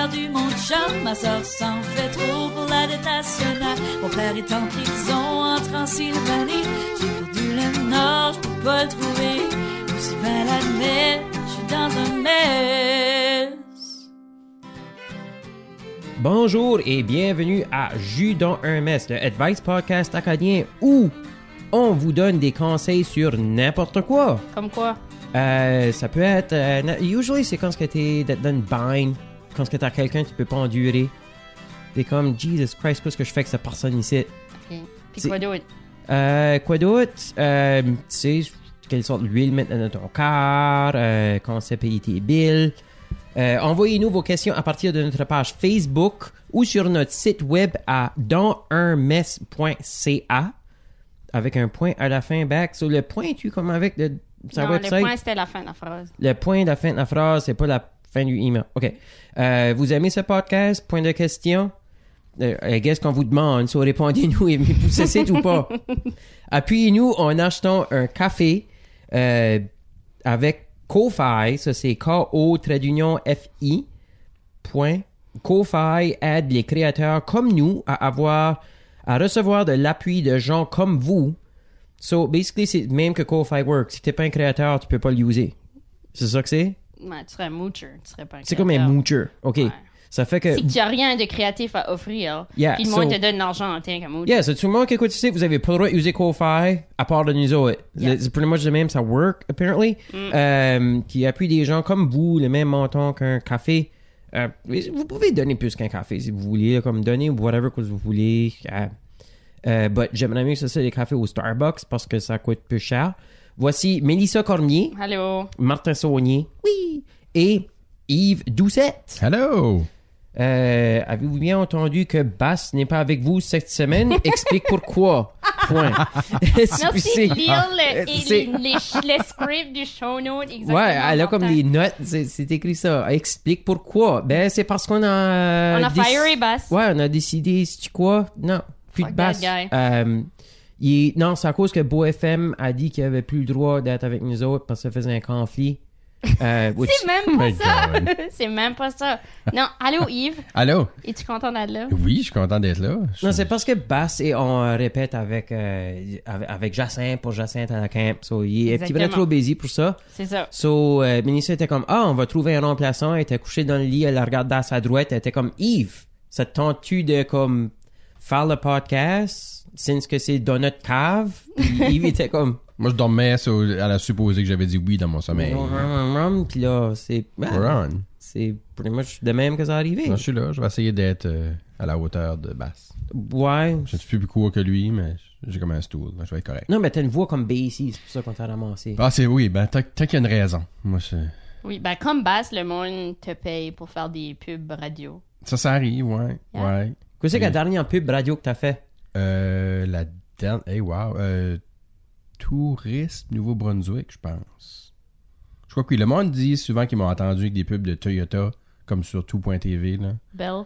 perdu mon chum, ma soeur s'en fait trop pour la dette nationale. Mon père est en prison en Transylvanie. J'ai perdu le nord, je peux pas le trouver. Aussi bien l'admettre, je suis dans un mess. Bonjour et bienvenue à Jus dans un mess, le Advice Podcast acadien où on vous donne des conseils sur n'importe quoi. Comme quoi? Euh, ça peut être. euh, usually, c'est quand t'es dans dans une bind, quand que t'as quelqu'un que tu peux pas endurer. T'es comme, Jesus Christ, qu'est-ce que je fais avec cette personne ici? Ok. Puis quoi d'autre? Euh, quoi d'autre? Euh, tu sais, quelle sorte d'huile mettre dans ton car, euh, quand c'est payer tes billes. Euh, Envoyez-nous vos questions à partir de notre page Facebook ou sur notre site web à dansunmess.ca avec un point à la fin back. Sur le point, tu comme avec de sa non, website? le point, c'était la fin de la phrase. Le point de la fin de la phrase, c'est pas la fin du email. OK. Euh, vous aimez ce podcast? Point de question? Euh, guess qu'on vous demande, so répondez-nous et vous cessez ou pas. Appuyez-nous en achetant un café euh, avec Ko-Fi, ça c'est K-O trait d'union F-I. Point. Ko-Fi aide les créateurs comme nous à avoir, à recevoir de l'appui de gens comme vous. So, basically, c'est même que Ko-Fi work. Si t'es pas un créateur, tu peux pas l'user. C'est ça que c'est? Ouais, tu serais un moocher, tu serais pas un C'est comme un créateur. moocher. OK. Ouais. Ça fait que. C'est que tu n'as rien de créatif à offrir. Yeah, puis le monde so- te donne de l'argent en tant que moocher. Yeah, so tout le monde qui écoute ici, vous avez pas le droit d'user Ko-Fi à part de nous autres. Yeah. C'est pretty much the même, ça work, apparently. Euh, qui appuie des gens comme vous, le même montant qu'un café. Euh, vous pouvez donner plus qu'un café si vous voulez, comme donner whatever que vous voulez. Euh, euh, but j'aimerais mieux que ça soit des cafés au Starbucks parce que ça coûte plus cher. Voici Mélissa Cormier, Allô? Martin Saunier, oui, et Yves Doucette. Hello! Euh, Avez-vous bien entendu que Bass n'est pas avec vous cette semaine? Explique pourquoi. Point. Merci le, et c'est- les, les, le script du show note. Exactement. Ouais, elle a comme des notes, c'est écrit ça. Explique pourquoi. Ben, c'est parce qu'on a... On a déc- firé Bass. Ouais, on a décidé, c'est quoi? Non, plus de Bass. Euh, il Non, c'est à cause que Beau FM a dit qu'il avait plus le droit d'être avec nous autres parce que ça faisait un conflit. Euh, which- C'est même pas ça. C'est même pas ça. Non, allô Yves, Allô? es-tu content d'être là? Oui, je suis content d'être là. Je- Non, c'est parce que Bass et on répète avec, euh, avec, Jacinthe pour Jacinthe à la camp. So, il est un petit peu trop busy pour ça. C'est ça. So, euh, Benicio était comme, ah, on va trouver un remplaçant. Elle était couchée dans le lit, elle la regardait à sa droite. Elle était comme, Yves, ça te tente-tu de, comme, faire le podcast, since que c'est dans notre cave? Puis Yves était comme, Moi, je dormais sur- à la supposée que j'avais dit oui dans mon sommeil. puis là, c'est, c'est pretty much de même que ça arrivé. Non, je suis là. Je vais essayer d'être euh, à la hauteur de Bass. Ouais. Je suis plus court que lui, mais j'ai comme un stool. Je vais être correct. Non, mais t'as une voix comme Basie, c'est pour ça qu'on t'a ramassé. Ah, c'est oui. Ben, tant qu'il y a une raison. Moi, je... Oui, ben comme Bass, le monde te paye pour faire des pubs radio. ça, ça arrive, ouais. Yeah. Ouais. Qu'est-ce que la dernière pub radio que t'as fait? Euh, la dernière. Hey, wow. Euh, Tourisme Nouveau-Brunswick, je pense. Je crois que oui. Le monde dit souvent qu'ils m'ont entendu avec des pubs de Toyota, comme sur tout.tv, là. Belle.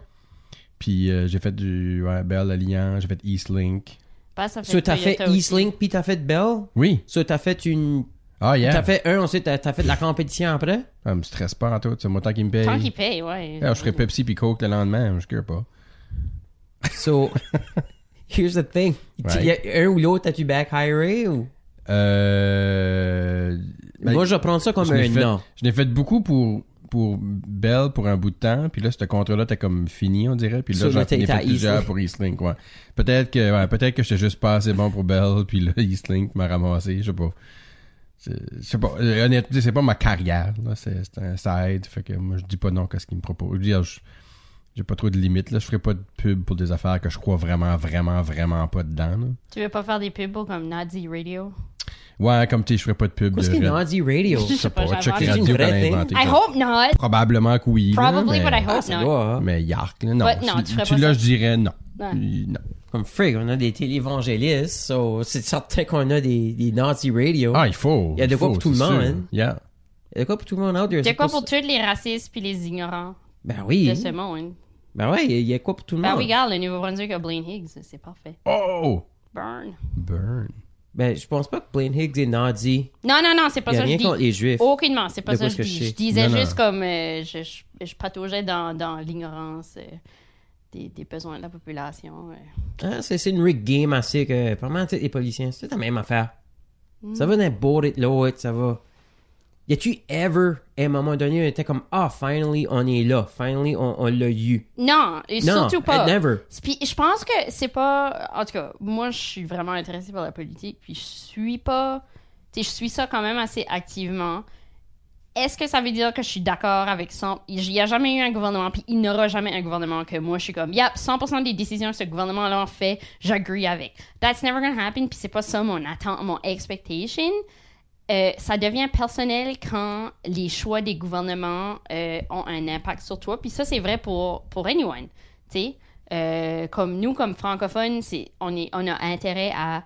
Puis euh, j'ai fait du ouais, Bell Alliance, j'ai fait Eastlink. Bass, ça fait So, t'as fait. Eastlink, puis t'as fait Bell? Oui. So, t'as fait une... Ah, yeah. T'as fait un, ensuite t'as t'as fait de la compétition après? Ça me stresse pas en tout. C'est moi tant qu'il me paye. Tant qu'il paye, ouais. Ah, je ferais Pepsi puis Coke le lendemain, je cure pas. So, here's the thing. Right. y a un ou l'autre, as-tu back hiré ou? Euh... ben, Moi, je prends ça comme un fait- non. Je l'ai fait beaucoup pour, pour Bell pour un bout de temps, puis là, ce contrat-là, t'es comme fini, on dirait. Puis là, j'en ai à fait plusieurs Eastlink. pour Eastlink, ouais. Peut-être que, ouais, peut-être que j'étais juste pas assez bon pour Bell, puis là, Eastlink m'a ramassé, je sais pas. Je sais pas, euh, honnêtement, c'est pas ma carrière, là, c'est un side, fait que moi, je dis pas non qu'à ce qu'il me propose. Je je- j'ai pas trop de limites, là, je ferai pas de pub pour des affaires que je crois vraiment, vraiment, vraiment pas dedans, là. Tu veux pas faire des pubs pour comme Nazi Radio? Ouais, comme tu sais, je ferai pas de pub Qu'est-ce de... que Nazi Radio? Je sais pas, radios C'est qu'on a vraie inventées. I hope not. Probablement que oui. là, Probably, mais... but I Ah, hope ça not. hein? Mais yark, là, non. Tu ferais pas là, je dirais non. Ouais. Non. Comme frig, on a des télévangélistes, so c'est certain qu'on a des, des Nazi Radio. Ah, il faut. Il y a de quoi pour tout le monde, hein. Yeah. Il y a de quoi pour tout le monde out there? Il y a c'est quoi pour tous les racistes puis les ignorants? Ben oui. de ce monde? Ben ouais, il y a quoi pour tout le Ben monde? regarde, le Nouveau-Brunswick a Blaine Higgs, c'est parfait. Oh! Burn. Burn. Ben, je pense pas que Blaine Higgs est nazi. Non, non, non, c'est pas Il y a ça que je rien dis. contre les juifs. Aucunement, c'est pas De ça je que je sais. Je disais Non, non. juste comme euh, je, je, je pataugeais dans, dans l'ignorance euh, des, des besoins de la population. euh. Ah, c'est une rig game assez que, vraiment, les policiers, c'est la même affaire. Mm. Ça va d'un bord et de l'autre, ça va. Y a-tu ever, à un moment donné, on était comme, ah, finally, on est là. Finally, on, on l'a eu. Non, et Non, surtout pas. never. Puis je pense que c'est pas. En tout cas, moi, je suis vraiment intéressée par la politique, puis je suis pas. Tu sais, je suis ça quand même assez activement. Est-ce que ça veut dire que je suis d'accord avec ça? Il n'y a jamais eu un gouvernement, puis il n'y aura jamais un gouvernement que moi, je suis comme, yep, 100% des décisions que ce gouvernement-là en fait, j'agree avec. That's never gonna happen, puis c'est pas ça mon attente, mon expectation. Euh, ça devient personnel quand les choix des gouvernements euh, ont un impact sur toi. Puis ça, c'est vrai pour, pour anyone. Tu sais, Euh, comme nous, comme francophones, on, est, on a intérêt à,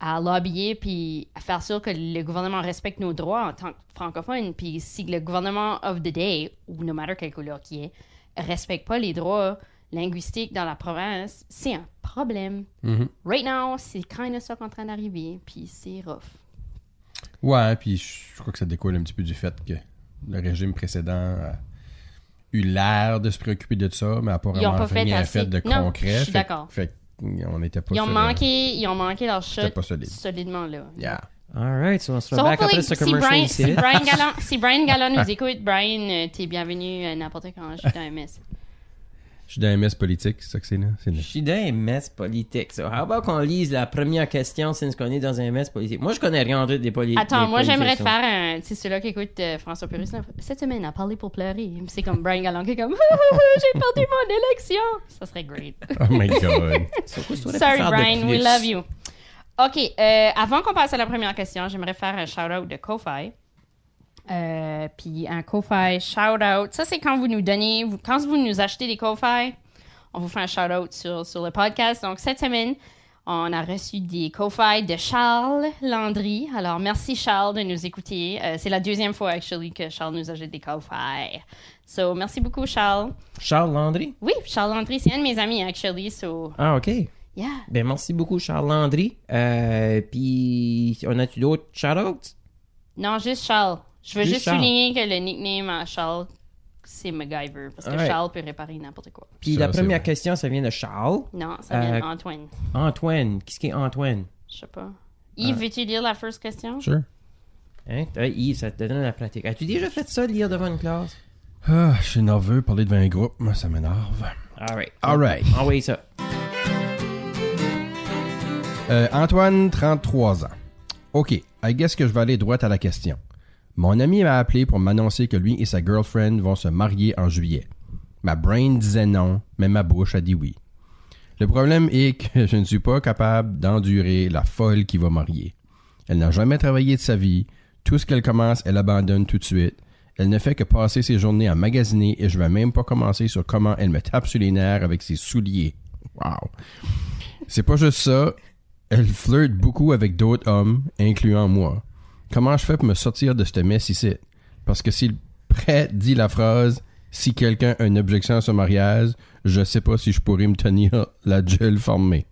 à lobbyer puis à faire sûr que le gouvernement respecte nos droits en tant que francophones. Puis si le gouvernement of the day, ou no matter quelle couleur qui est, respecte pas les droits linguistiques dans la province, c'est un problème. Mhm. Right now, c'est kind of ça qui est en train d'arriver, puis c'est rough. Ouais, puis je crois que ça découle un petit peu du fait que le régime précédent a eu l'air de se préoccuper de ça, mais a pas fait rien assez. fait de Non, concret. je suis Fait- d'accord. Fait qu'on n'était pas Ils ont, sur- manqué, ils ont manqué leur shot pas solide. solidement là. Yeah. Alright, so on se So fait back après ce si commercial Brian, ici. si Brian Gallant, si Brian nous écoute, Brian, euh, t'es bienvenu à n'importe quand. Je suis dans MS. Je suis dans MS politique, c'est ça que c'est là. C'est Je suis dans un mess politique. So, how about qu'on lise la première question since qu'on est dans un mess politique? Moi, je connais rien de des politiques. Attends, moi j'aimerais te faire un. Tu sais, ceux-là qui écoutent euh, François Pérus, cette semaine, a parlé pour pleurer. C'est comme Brian Gallant qui est comme J'ai perdu mon élection. Ça serait great. Oh my god. Sorry, Brian, we love you. OK, euh, avant qu'on passe à la première question, j'aimerais faire un shout-out de Ko-Fi. Euh, puis un Ko-Fi shout-out. Ça, c'est quand vous nous donnez, vous- quand vous nous achetez des Ko-Fi, on vous fait un shout-out sur, sur le podcast. Donc, cette semaine, on a reçu des Ko-Fi de Charles Landry. Alors, merci Charles de nous écouter. Euh, c'est la deuxième fois, actually, que Charles nous achète des Ko-Fi. So, merci beaucoup, Charles. Charles Landry? Oui, Charles Landry, c'est un de mes amis, actually. So, Ah, OK. yeah. Ben, merci beaucoup, Charles Landry. Euh, puis, on a-tu d'autres shout-outs? Non, juste Charles. Je veux Juste Charles. souligner que le nickname à Charles, c'est MacGyver. Parce que. Charles peut réparer n'importe quoi. Puis, Ça, la c'est première vrai. question, ça vient de Charles. Non, ça vient Euh, d'Antoine. Antoine. Qu'est-ce qui est Antoine? Je sais pas. Yves, veux-tu lire la first question? Sure. Hein? Ah, Yves, ça te donne la pratique. As-tu déjà fait ça, lire devant une classe? Ah, je suis nerveux, parler devant un groupe, moi, ça m'énerve. Alright. Alright. Envoyez ça. Euh, Antoine, 33 ans. OK, I guess que je vais aller droit à la question. Mon ami m'a appelé pour m'annoncer que lui et sa girlfriend vont se marier en juillet. Ma brain disait non, mais ma bouche a dit oui. Le problème est que je ne suis pas capable d'endurer la folle qui va marier. Elle n'a jamais travaillé de sa vie. Tout ce qu'elle commence, elle abandonne tout de suite. Elle ne fait que passer ses journées à magasiner et je vais même pas commencer sur comment elle me tape sur les nerfs avec ses souliers. Wow. C'est pas juste ça. Elle flirte beaucoup avec d'autres hommes, incluant moi. Comment je fais pour me sortir de cette messe ici? Parce que si le prêtre dit la phrase si quelqu'un a une objection à ce mariage, je sais pas si je pourrais me tenir la gueule formée.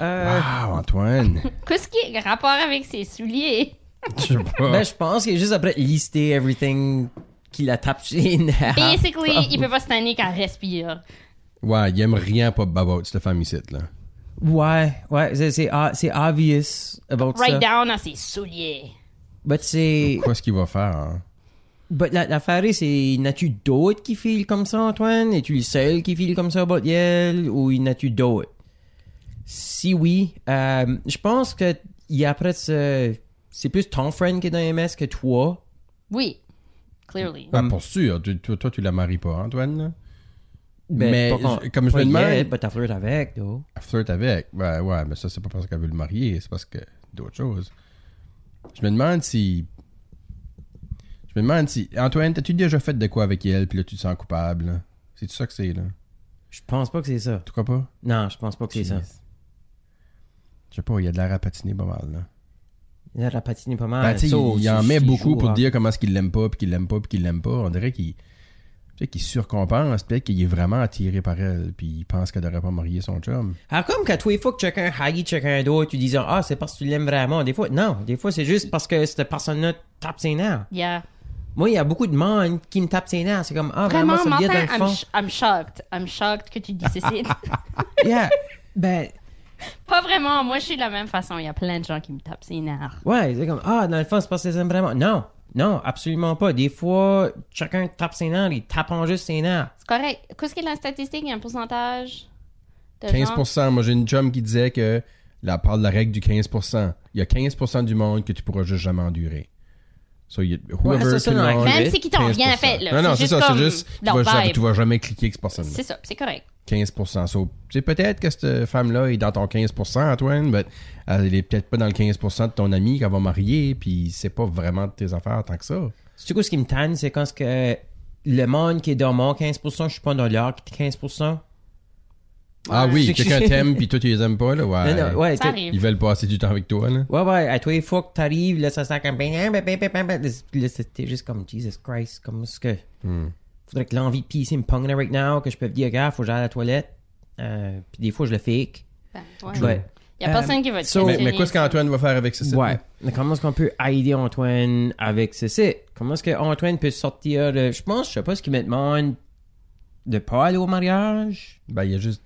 Euh, Wow, Antoine. Qu'est-ce qui a rapport avec ses souliers? Je sais pas. ben, je pense qu'il est juste après lister everything qui la tape sur les nerfs. Basically, il peut pas se tanner qu'elle respire. Ouais, il aime rien pas about cette femme ici, là. Ouais, ouais, c'est, c'est, ah, c'est obvious about ça. Right down à ses souliers. But c'est. Quoi ce qu'il va faire, hein? But la, l'affaire est, c'est, n'as-tu d'autres qui filent comme ça, Antoine? Es-tu le seul qui file comme ça about Yale? Ou a-tu d'autres? Si oui, euh, je pense que y a après ce, c'est plus ton friend qui est dans MS que toi. Oui, clearly. Ben, pour sûr, tu- toi, toi, tu la maries pas, Antoine, là? Ben, Mais pas je- comme je me demande- but t'as flirté avec. Elle flirte avec. Ouais, ouais, mais ça, c'est pas parce qu'elle veut le marier, c'est parce que d'autres choses. Je me demande si. Je me demande si. Antoine, t'as-tu déjà fait de quoi avec elle, puis là, tu te sens coupable, là? C'est tout ça que c'est, là? Je pense pas que c'est ça. Tu crois pas? Non, je pense pas que c'est ça. Je sais pas, il y a de l'air à patiner pas mal, là. Il a patiné pas mal. Ben, So, il, il en met beaucoup pour hein. dire comment est-ce qu'il l'aime pas, puis qu'il l'aime pas, puis qu'il l'aime pas. On dirait qu'il. Tu sais, qu'il surcompense, peut-être qu'il est vraiment attiré par elle, puis il pense qu'elle devrait pas marier son chum. Ah, comme qu'à tous les fois que quelqu'un haït quelqu'un d'autre, tu dis ah, c'est parce que tu l'aimes vraiment. Des fois, non. Des fois, c'est juste parce que cette personne-là tape ses nerfs. Yeah. Moi, il y a beaucoup de monde qui me tape ses nerfs. C'est comme, ah, Vraiment, vraiment, ça dans le I'm, fond. sh- I'm shocked. I'm shocked que tu dis ceci. yeah. Ben, pas vraiment. Moi, je suis de la même façon. Il y a plein de gens qui me tapent ses nerfs. ouais, c'est comme, ah, dans le fond, c'est parce que tu les aimes vraiment. Non. Non, absolument pas. Des fois, chacun tape ses nerfs, il tape en juste ses nerfs. C'est correct. Qu'est-ce que la statistique? Il y a un pourcentage de gens? 15%. Moi, j'ai une chum qui disait que, là, elle parle de la règle du 15%. Il y a 15% du monde que tu pourras juste jamais endurer. So, y a, whoever, ça, ça, dans monde, la Même si qui t'ont 15%. rien fait, là. Non, non, c'est ça, c'est juste, tu vas, jamais, tu vas jamais cliquer avec cette personne-là. C'est ça, c'est correct. 15%. So, tu sais, peut-être que cette femme-là est dans ton 15%, Antoine, mais elle est peut-être pas dans le 15% de ton ami qu'elle va marier, puis c'est pas vraiment de tes affaires tant que ça. Tu sais, ce qui me tanne, c'est quand ce que le monde qui est dans mon 15%, je suis pas dans leur 15%. Ah Ouais. oui, quelqu'un t'aime, puis toi, tu les aimes pas, là, ouais. Non, non, ouais, Ça tu- arrive. Ils veulent passer du temps avec toi, là. Ouais, ouais, à tous les fois que t'arrives, là, ça sent comme... ben, ben, ben, ben, ben, ben, Là, c'était juste comme, Jesus Christ, comme est-ce que... Hmm. Faudrait que l'envie de pisser me pogne right now, que je peux dire, gars, faut que j'aille à la toilette. Euh, puis des fois, je le fake. Ben, ouais. Ouais. Il y a Euh, personne qui va te so- Mais, mais qu'est-ce qu'Antoine va faire avec ce site Ouais. Mais comment est-ce qu'on peut aider Antoine avec ceci? Comment est-ce qu'Antoine peut sortir de... Je pense, je sais pas ce qu'il me demande de pas aller au mariage? Ben, il y a juste.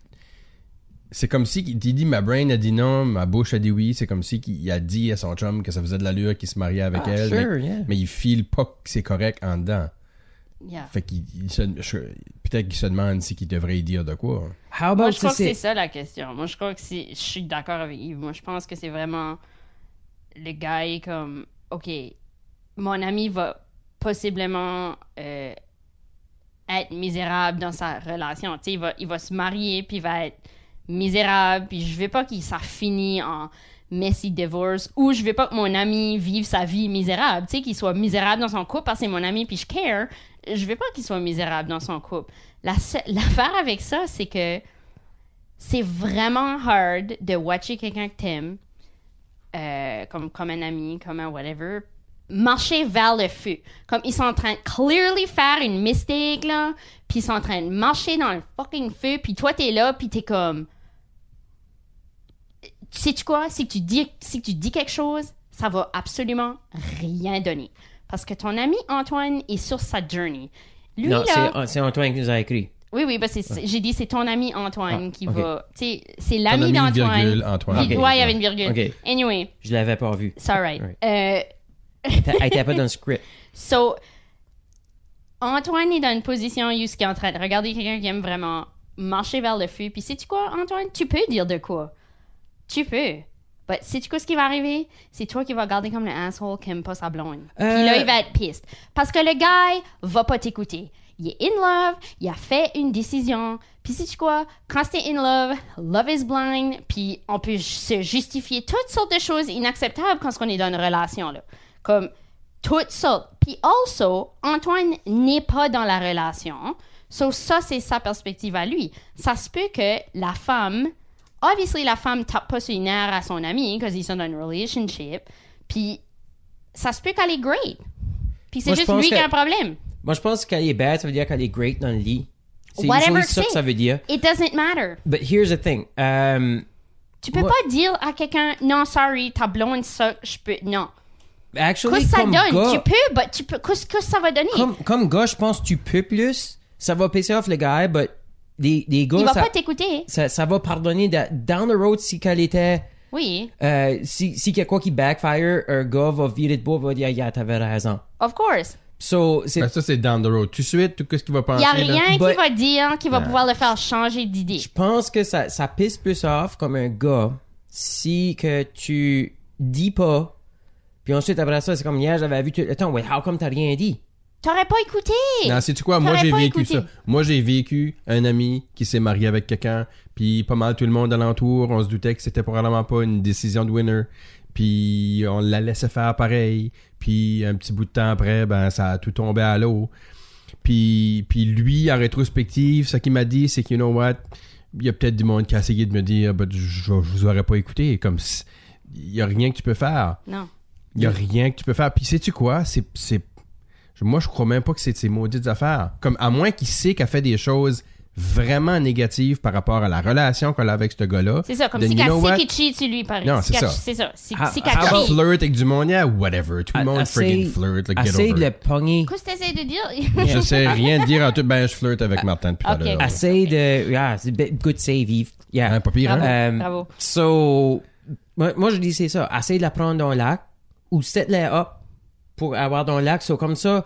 C'est comme si il dit ma brain a dit non, ma bouche a dit oui. C'est comme si il a dit à son chum que ça faisait de l'allure qu'il se mariait avec Ah, elle. sure, mais, yeah. mais il file pas que c'est correct en dedans. Yeah. Fait qu'il il se- je- peut-être qu'il se demande si qu'il devrait y dire de quoi. How about Moi, je crois que c'est ça la question. Moi, je crois que c'est. Je suis d'accord avec Yves. Moi, je pense que c'est vraiment. Le gars est comme. Ok, mon ami va possiblement euh, être misérable dans sa relation. Tu sais, il va, il va se marier, puis il va être misérable, puis je veux pas qu'il ça finisse en messy divorce, ou je veux pas que mon ami vive sa vie misérable. Tu sais, qu'il soit misérable dans son couple parce que c'est mon ami, puis je care. Je veux pas qu'il soit misérable dans son couple. L'affaire avec ça, c'est que c'est vraiment hard de watcher quelqu'un que t'aimes, euh, comme, comme un ami, comme un whatever, marcher vers le feu. Comme ils sont en train de clearly faire une mistake, là, puis ils sont en train de marcher dans le fucking feu, puis toi, t'es là, puis t'es comme... Sais-tu quoi? Si tu, dis, si tu dis quelque chose, ça va absolument rien donner. Parce que ton ami Antoine est sur sa journey. Lui, Non, là... c'est c'est Antoine qui nous a écrit. Oui, oui, parce que j'ai dit c'est ton ami Antoine Ah, qui va. Tu sais, c'est Ton l'ami ami, d'Antoine. virgule, Antoine. Vi- Ok. Ouais, il y avait une virgule. Ok. Anyway, Je l'avais pas vu. c'est alright. Right. Euh, Elle était pas dans le script. so, Antoine est dans une position où il est en train de regarder quelqu'un qui aime vraiment marcher vers le feu. Puis sais-tu quoi, Antoine? Tu peux dire de quoi? Tu peux. Mais sais-tu quoi ce qui va arriver? C'est toi qui vas garder comme le asshole qui aime pas sa blonde. Puis Euh. là, il va être piste. Parce que le gars va pas t'écouter. Il est in love, il a fait une décision. Puis sais-tu quoi? Quand t'es in love, love is blind. Puis on peut se justifier toutes sortes de choses inacceptables quand on est dans une relation. Là. Comme toutes sortes. Puis also, Antoine n'est pas dans la relation. So ça, c'est sa perspective à lui. Ça se peut que la femme, obviously, la femme tape pas sur les nerfs à son ami parce qu'ils sont dans une relationship. Puis ça se peut qu'elle est great. Puis c'est juste lui qui a un problème. Moi, je pense qu'elle est bad, ça veut dire qu'elle est great dans le lit. C'est ça que ça veut dire. It doesn't matter. But here's the thing. Um, Tu peux Moi- pas dire à quelqu'un, non, sorry, ta blonde, ça, je peux. Non. actually, Qu'est-ce que ça comme donne? gars, Tu peux, but tu peux. Qu'est-ce que ça va donner? comme, comme gars, je pense que tu peux plus. Ça va pisser off le gars, but des, des gars, Il va ça, pas t'écouter. ça, ça va pardonner down the road si qu'elle était... Oui, Euh, si, si qu'il y a quoi qui backfire, un gars va virer de bois va dire, yeah, t'avais raison. of course. So, c'est... Ben, ça, c'est down the road. Tout de suite, tout ce qu'il va Il penser. y a là. rien But- qui va dire qui va Yeah. pouvoir le faire changer d'idée. Je pense que ça, ça pisse plus off comme un gars si que tu dis pas, puis ensuite après ça, c'est comme hier, j'avais vu... tu- Attends, wait, how come t'as rien dit? T'aurais pas écouté. Non, sais-tu quoi? Moi, j'ai vécu écouté. ça. Moi, j'ai vécu un ami qui s'est marié avec quelqu'un, puis pas mal tout le monde alentour, on se doutait que c'était probablement pas une décision de winner, puis on la laissait faire pareil, puis un petit bout de temps après, ben, ça a tout tombé à l'eau. Puis, puis lui, en rétrospective, ce qu'il m'a dit, c'est que, you know what, il y a peut-être du monde qui a essayé de me dire, ben, je, vous aurais pas écouté, comme, il y a rien que tu peux faire. Non. Il y a rien que tu peux faire. Puis sais-tu quoi? C'est, Moi, je crois même pas que c'est de ses maudites affaires. Comme, à moins qu'il sait qu'elle fait des choses vraiment négatives par rapport à la relation qu'elle a avec ce gars-là. C'est ça, comme then si qu'elle sait qu'il cheat sur lui, par Non, si c'est ça. C'est ça. Si, Ah, si ah, qu'elle ah, cheat. flirt avec du monde, yeah, whatever. Tout le monde friggin' flirt, like, get Essaye over de le pogner. Qu'est-ce que t'essayes de dire? Je sais rien dire en tout. Ben, je flirte avec Martin depuis tout à ok. l'heure. Essaye de. Yeah, good save, Yves. Yeah. Hein, pas pire, hein? Bravo. Um, Bravo. So, moi, moi, je dis c'est ça. Essaye de la prendre dans le lac ou set-la up pour avoir dans le lac. So, comme ça,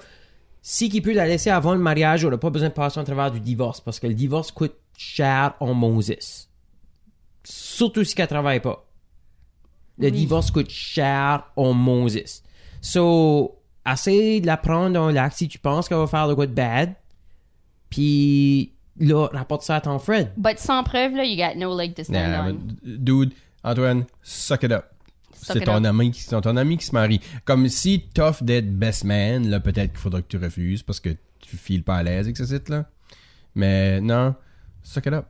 si qu'il peut la laisser avant le mariage, on n'a pas besoin de passer au travers du divorce parce que le divorce coûte cher en Moses. Surtout si qu'elle travaille pas. Le Oui. divorce coûte cher en Moses. So, essaye de la prendre dans le lac si tu penses qu'elle va faire de quoi de bad. Puis, là, rapporte ça à ton friend. But sans preuve, là, you got no leg to stand Nah, on. dude, Antoine, suck it up. C'est ton ami, qui- c'est ton ami qui se marie. Comme si t'offres d'être best man, là, peut-être qu'il faudra que tu refuses parce que tu files pas à l'aise avec ce site-là. Mais non, suck it up.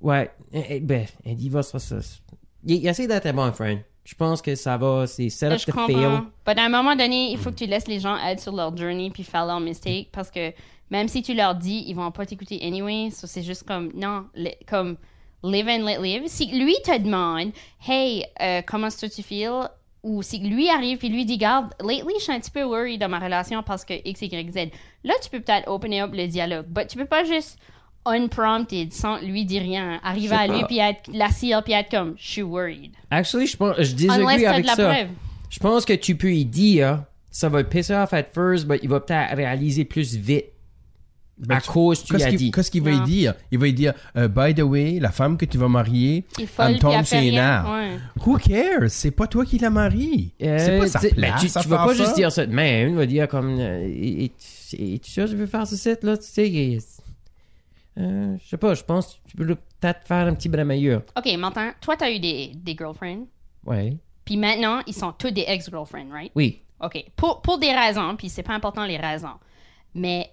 Ouais, eh, eh, ben, un divorce, ça, ça. Il, il essaie d'être un bon friend. Je pense que ça va, c'est set up je to comprends. fail. But à un moment donné, il faut que tu laisses les gens être sur leur journey puis faire leurs mistakes parce que même si tu leur dis, ils vont pas t'écouter anyway. So c'est juste comme, non, li- comme live and let live. Si lui te demande, hey, euh, comment est-ce que tu feels? Ou si lui arrive et lui dit, garde, lately, je suis un petit peu worried dans ma relation parce que X, Y, Z. Là, tu peux peut-être open up le dialogue. But tu peux pas juste unprompted, sans lui dire rien, arriver à lui puis être l'assire puis être comme, je suis worried. Actually, je pense, je disagree avec de la ça. preuve. Je pense que tu peux y dire, ça va pisser off at first, mais il va peut-être réaliser plus vite. Ben, à tu- cause tu Qu'est-ce as qu'il dit. qu'est-ce qu'il va y dire? Il va y dire, euh, by the way, la femme que tu vas marier, elle me tombe nerfs. Ouais. Who cares? C'est pas toi qui la marie. c'est Euh, pas sa tu sais, place. ben, tu, tu vas pas ça. juste dire ça de même. Il va dire comme, euh, et, tu sais, je veux faire ce site là, tu sais. euh, je sais pas, je pense que tu peux peut-être faire un petit bras meilleur. OK, maintenant, toi, t'as eu des, des girlfriends. Ouais. Puis maintenant, ils sont tous des ex-girlfriends, right? Oui. OK. Pour, pour des raisons, puis c'est pas important les raisons. Mais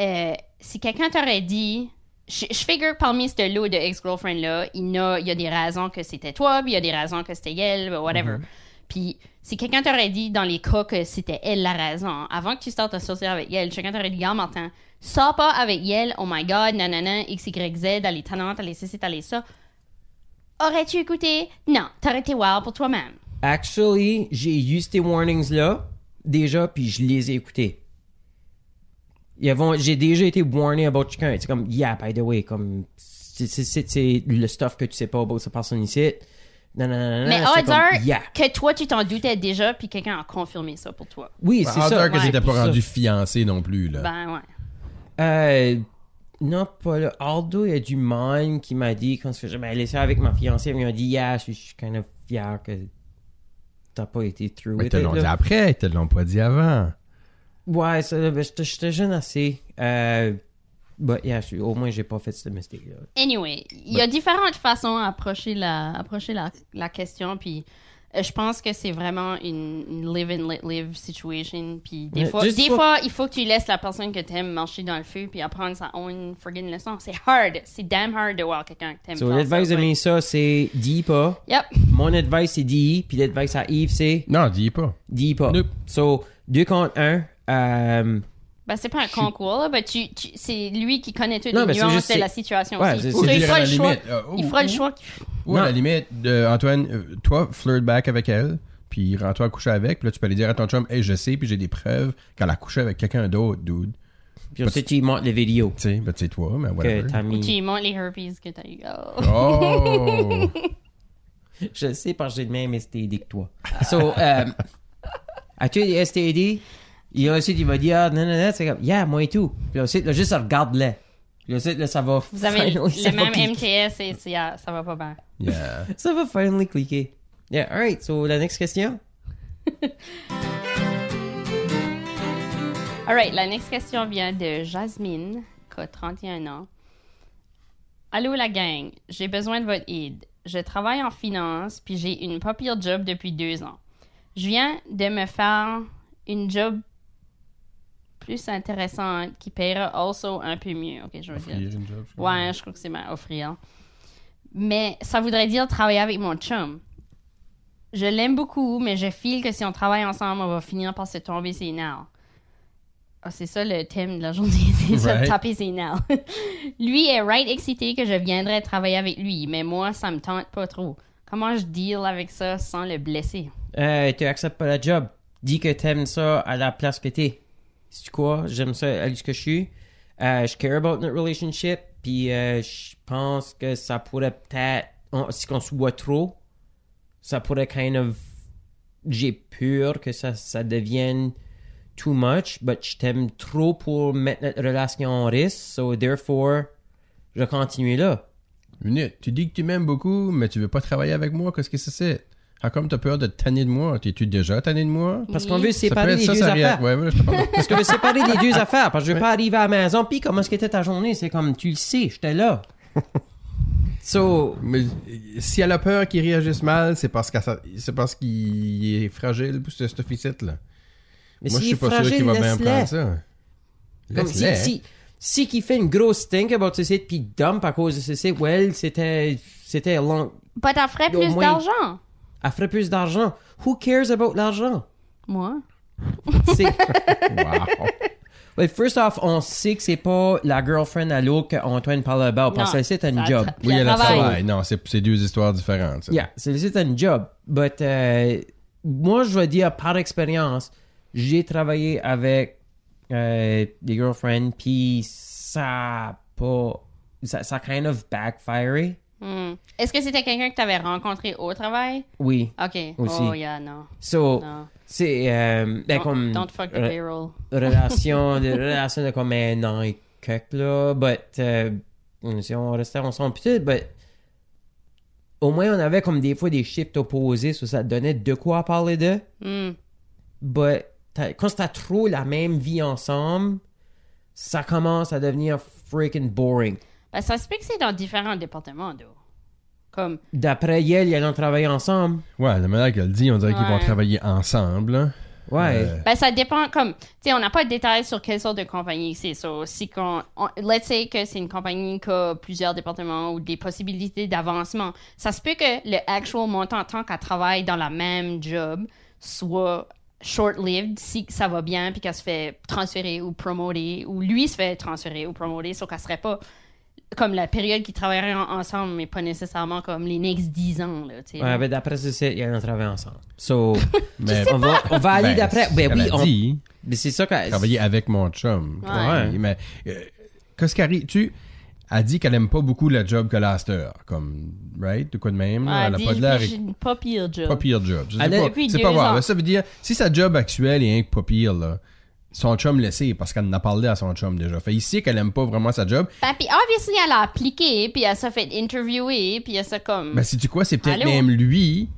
euh, si quelqu'un t'aurait dit. Je, je figure parmi ce lot de il y, a, il y a des raisons que c'était toi, puis il y a des raisons que c'était elle, whatever. Puis si quelqu'un t'aurait dit dans les cas que c'était elle la raison, avant que tu startes à sortir avec elle, quelqu'un t'aurait dit, regarde, Martin, sors pas avec elle, oh my god, nanana, x, y, z, talents, t'as les ceci, t'as les ça. Aurais-tu écouté? Non, t'aurais été wow pour toi-même. Actually, j'ai eu ces warnings-là déjà, puis je les ai écoutés. Ils vont- J'ai déjà été warné about quelqu'un. C'est comme, yeah, by the way, comme, c'est- c'est c'est- c'est le stuff que tu sais pas about cette personne ici. Non, non, non. Mais c'est odds comme, are yeah. que toi, tu t'en doutais déjà, puis quelqu'un a confirmé ça pour toi. Oui, c'est Ah, ça. que ouais. t'étais pas Ça. rendu fiancé non plus, là. Ben ouais. Euh, non, pas là. Aldo, il y a du monde qui m'a dit, quand je m'ai laissé avec ma fiancée, ils m'ont dit, yeah, je suis kind of fier que t'as pas été through Mais ils with te it, l'ont dit après, ils te l'ont pas dit avant. Ouais, ça, ben, j'étais j'étais jeune assez. Euh, but yeah, je- au moins, j'ai pas fait ce mistake-là. Anyway, il y a différentes façons à approcher la, approcher la, la question, puis euh, je pense que c'est vraiment une, une live and let live situation. Puis des, fois, des fois, il faut que tu laisses la personne que t'aimes marcher dans le feu puis apprendre sa own friggin' leçon. C'est hard. C'est damn hard de voir quelqu'un que t'aimes. So, l'advice de. Misa, c'est dis pas. Yep. Mon advice, c'est dis. Puis l'advice à Yves, c'est Non, dis pas. dis pas. Nope. So, deux contre un. Euh, Ben, c'est pas un concours, là, ben, tu, tu- c'est lui qui connaît toutes Non, les nuances juste- de la situation Ouais, aussi. c'est il fera le la choix. euh, il ou- fera le choix. Ou à la limite, euh, Antoine, euh, toi, flirt back avec elle, puis rends-toi à coucher avec, puis là, tu peux aller dire à ton chum, hey, je sais, puis j'ai des preuves qu'elle a couché avec quelqu'un d'autre, dude. puis ensuite, tu montres les vidéos Tu sais, ben, c'est toi, mais que whatever. t'as mis. Tu lui montres les herpes que t'as eu. Oh. Oh! Je sais parce que j'ai le même STD que toi. So, euh, as-tu des STD? Et ensuite, il va dire, ah, non, non, non, c'est comme, yeah, moi et tout. Puis ensuite, là, juste regarde-les. Puis ensuite, là, ça va. Vous avez le, le même. MTS et c'est- ah, ça va pas bien. yeah. Ça va finally cliquer. Yeah, alright. So, la next question? Alright, la next question vient de Jasmine, qui a 31 ans. Allô la gang, j'ai besoin de votre aide. Je travaille en finance, puis j'ai une pas pire job depuis deux ans. Je viens de me faire une job plus intéressante qui paiera also un peu mieux. Ok, je veux dire. Une job, je crois. Ouais, je crois que c'est ma offrir. Mais ça voudrait dire travailler avec mon chum. Je l'aime beaucoup, mais je file que si on travaille ensemble, on va finir par se tomber ses nerfs. Ah, c'est ça le thème de la journée, c'est ça, Right. taper ses nerfs. lui est right excité que je viendrais travailler avec lui, mais moi, ça me tente pas trop. Comment je deal avec ça sans le blesser? Euh, tu acceptes pas la job. Dis que t'aimes ça à la place que t'es. C'est quoi? J'aime ça à ce que je suis. Euh, je care about notre relationship. Puis euh, je pense que ça pourrait peut-être, si on se voit trop, ça pourrait kind of, j'ai peur que ça, ça devienne too much, but je t'aime trop pour mettre notre relation en risque. So therefore, je continue là. Minute, tu dis que tu m'aimes beaucoup, mais tu veux pas travailler avec moi, qu'est-ce que c'est? Ça? How come t'as peur de te tanner de moi? T'es-tu déjà tanné de moi? Parce qu'on veut séparer les deux affaires. je. Parce que je veux séparer les deux affaires. Parce que je veux pas arriver à la maison. Puis comment est-ce que était ta journée? C'est comme, tu le sais, j'étais là. So, Mais si elle a peur qu'il réagisse mal, c'est parce c'est parce qu'il est fragile pour ce stuff ici, là. mais Moi, je s'il suis est pas sûr fragile, qu'il va bien prendre ça. Comme si, si, si qui fait une grosse stink about ce site puis dump à cause de ce site, well, c'était, c'était long. Pas t'en ferais plus moins- d'argent? Elle ferait plus d'argent. Who cares about l'argent? Moi? C'est, Wow. well, first off, on sait que c'est pas la girlfriend à l'autre qu'Antoine parle about parce Non, que c'est un job. Oui, le elle a travail. travail. Non, c'est c'est deux histoires différentes. ça. Yeah, c'est c'est un job. But euh, moi, je vais dire par expérience, j'ai travaillé avec euh, des girlfriends, puis ça a pas. Ça, ça a kind of backfiré. Hmm. Est-ce que c'était quelqu'un que t'avais rencontré au travail? Oui. Ok. Aussi. Oh, yeah, non. So, c'est. Euh, ben, Don't, comme. don't fuck the payroll. relation, de relation de comme un an et quelques, là. But, euh, si on restait ensemble, peut-être, but. Au moins, on avait comme des fois des shifts opposés, so ça donnait de quoi parler de. Hmm. But quand t'as trop la même vie ensemble, ça commence à devenir freaking boring. Ben, ça se peut que c'est dans différents départements, d'eau. Comme, D'après Yale, ils allons travailler ensemble. Ouais, la manière qu'elle dit, on dirait qu'ils vont travailler ensemble. hein. Ouais. Euh, ben, ça dépend, comme, tu sais, on n'a pas de détails sur quelle sorte de compagnie c'est. So, si qu'on, on- let's say que c'est une compagnie qui a plusieurs départements ou des possibilités d'avancement, ça se peut que le actual montant en tant qu'elle travaille dans la même job soit short-lived si ça va bien puis qu'elle se fait transférer ou promoter ou lui se fait transférer ou promoter, sauf qu'elle serait pas comme la période qu'ils travailleraient en- ensemble, mais pas nécessairement comme les next 10 ans, là, tu sais. Ouais, ben d'après ce site, ils allons travailler ensemble. So, mais on va, on va aller ben, d'après. Ben elle oui, on. dit, Mais c'est ça que. travailler avec mon chum. Ouais. Mais euh? Tu a dit qu'elle aime pas beaucoup la job que l'Aster. Comme, right? De quoi de même? Ouais, elle a pas de l'air. pas pire job. Pas pire job. C'est Elle a- pas, Depuis c'est deux pas grave. Ça veut dire, si sa job actuelle est un peu pas pire, là, son chum le sait parce qu'elle en a parlé à son chum déjà. Fait ici qu'elle aime pas vraiment sa job. Ben, puis obviously, elle a appliqué, puis elle s'est fait interviewer, puis elle s'est comme... Ben, sais-tu quoi? C'est peut-être Allô? même lui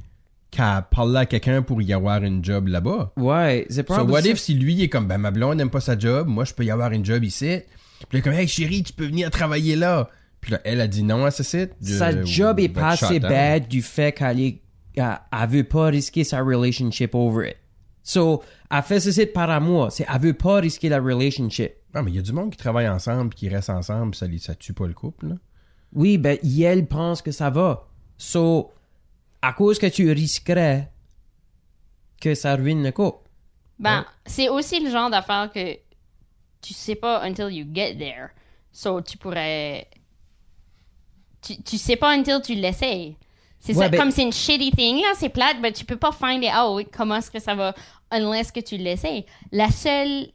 qui a parlé à quelqu'un pour y avoir une job là-bas. Ouais, c'est So, probablement. what if si lui il est comme, ben, ma blonde n'aime pas sa job, moi, je peux y avoir une job ici. Puis là, comme, hey, chérie, tu peux venir travailler là. Puis là, elle a dit non à ce site. Sa job est pas assez bad du fait qu'elle est, elle veut pas risquer sa relationship over it. So, elle fait ceci par amour. C'est, elle veut pas risquer la relationship. Ah, mais il y a du monde qui travaille ensemble qui reste ensemble, ça, ça tue pas le couple, là. Oui, ben, elle pense que ça va. So, à cause que tu risquerais que ça ruine le couple. Ben, c'est aussi le genre d'affaire que tu sais pas until you get there. So, tu pourrais... Tu, tu sais pas until tu l'essayes. C'est Ouais, ça, ben- comme c'est une shitty thing, là, c'est plate, mais tu peux pas find it out comment est-ce que ça va unless que tu l'essayes. La seule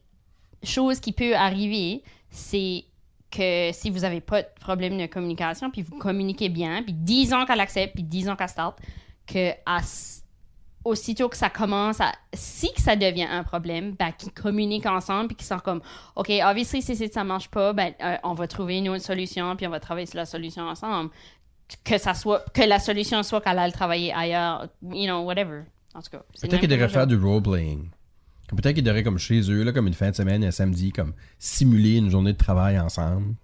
chose qui peut arriver, c'est que si vous avez pas de problème de communication, puis vous communiquez bien, puis 10 ans qu'elle accepte, puis 10 ans qu'elle start, que à aussitôt que ça commence à si que ça devient un problème ben qu'ils communiquent ensemble puis qu'ils sont comme ok obviously si, si ça marche pas ben euh, on va trouver une autre solution puis on va travailler sur la solution ensemble que ça soit que la solution soit qu'elle aille travailler ailleurs you know whatever en tout cas c'est Peut-être qu'il le même devrait faire du role-playing. Peut-être qu'il devrait, comme chez eux, là, comme une fin de semaine, un samedi, comme simuler une journée de travail ensemble,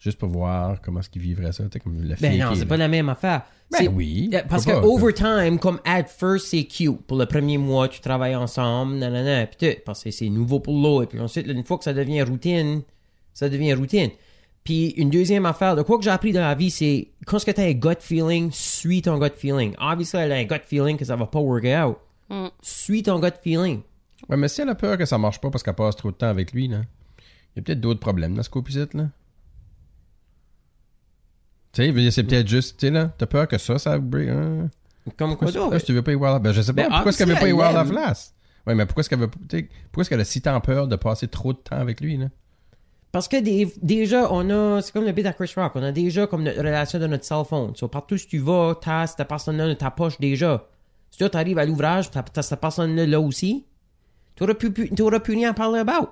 juste pour voir comment est-ce qu'ils vivraient ça, tu comme le Ben non, c'est pas la même affaire. Ben oui, Euh, Parce que overtime, comme at first, c'est cute. Pour le premier mois, tu travailles ensemble, nanana, puis tout, parce que c'est nouveau pour l'autre. Et puis ensuite, une fois que ça devient routine, ça devient routine. Puis une deuxième affaire, de quoi que j'ai appris dans la vie, c'est quand tu as un gut feeling, suis ton gut feeling. Obviously, elle a un gut feeling que ça va pas work out. Mm. Suis ton gut feeling. Ouais, mais si elle a peur que ça marche pas parce qu'elle passe trop de temps avec lui, là, il y a peut-être d'autres problèmes dans ce couple-ci, là. Tu sais, c'est peut-être juste, tu sais, là, t'as peur que ça, ça break, hein? Comme quoi Pourquoi, d'autre? pourquoi tu veux pas y voir la... Ben, je sais pas, Ben, pourquoi est-ce qu'elle veut pas y voir la place? Ouais, mais pourquoi est-ce qu'elle veut, pourquoi est-ce qu'elle a si tant peur de passer trop de temps avec lui, là? Parce que des- déjà, on a, c'est comme le bit à Chris Rock, on a déjà comme notre relation de notre cell phone. So, partout où tu vas, t'as cette personne-là dans ta poche déjà. Si toi, t'arrives à l'ouvrage, t'as, t'as cette personne-là là aussi, t'auras plus, plus, t'auras plus rien à parler about.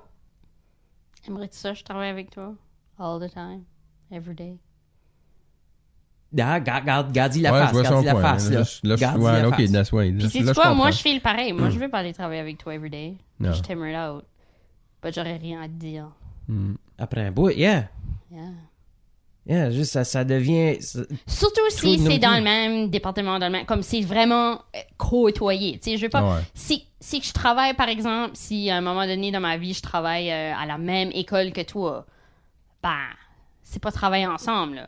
Aimerais-tu ça, je travaille avec toi? All the time. Every day. Ah, garde, garde, garde la ouais, face, garde la point. face, là. Ouais, la ok, face. that's way. Puis quoi? Moi, je file pareil. Moi, je veux pas aller travailler avec toi every day. Non. Je t'aimerais out. But j'aurais rien à te dire. Après un bout, yeah. Yeah. Yeah, juste ça, ça devient... ça- Surtout si c'est dans le même département, dans le même, comme c'est vraiment euh, côtoyé. Tu sais, je veux pas. Ouais. Si, si je travaille, par exemple, si à un moment donné dans ma vie, je travaille euh, à la même école que toi, ben, c'est pas travailler ensemble, là.